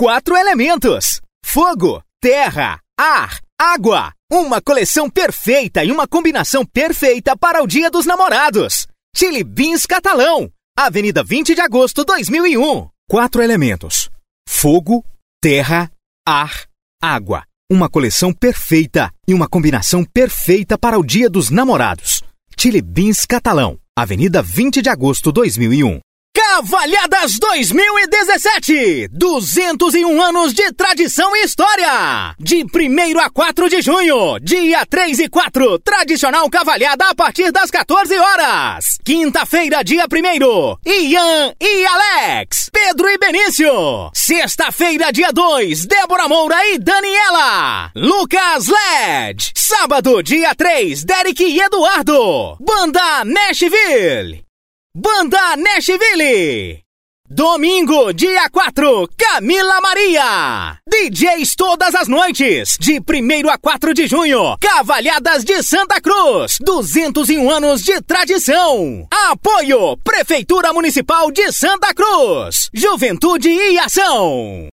quatro elementos: fogo, terra, ar, água. Uma coleção perfeita e uma combinação perfeita para o Dia dos Namorados. Chili Beans Catalão, Avenida 20 de Agosto 2001. Quatro elementos: fogo, terra, ar, água. Uma coleção perfeita e uma combinação perfeita para o Dia dos Namorados. Chili Beans Catalão, Avenida 20 de Agosto 2001. Cavalhadas 2017! 201 anos de tradição e história! De 1 a 4 de junho, dia 3 e 4, tradicional cavalhada a partir das 14 horas. Quinta-feira, dia 1 Ian e Alex, Pedro e Benício. Sexta-feira, dia 2, Débora Moura e Daniela. Lucas Led. Sábado, dia 3, Derek e Eduardo. Banda Nashville. Banda Nashville. Domingo, dia 4, Camila Maria. DJs todas as noites, de 1 a 4 de junho. Cavalhadas de Santa Cruz, 201 anos de tradição. Apoio, Prefeitura Municipal de Santa Cruz. Juventude e Ação.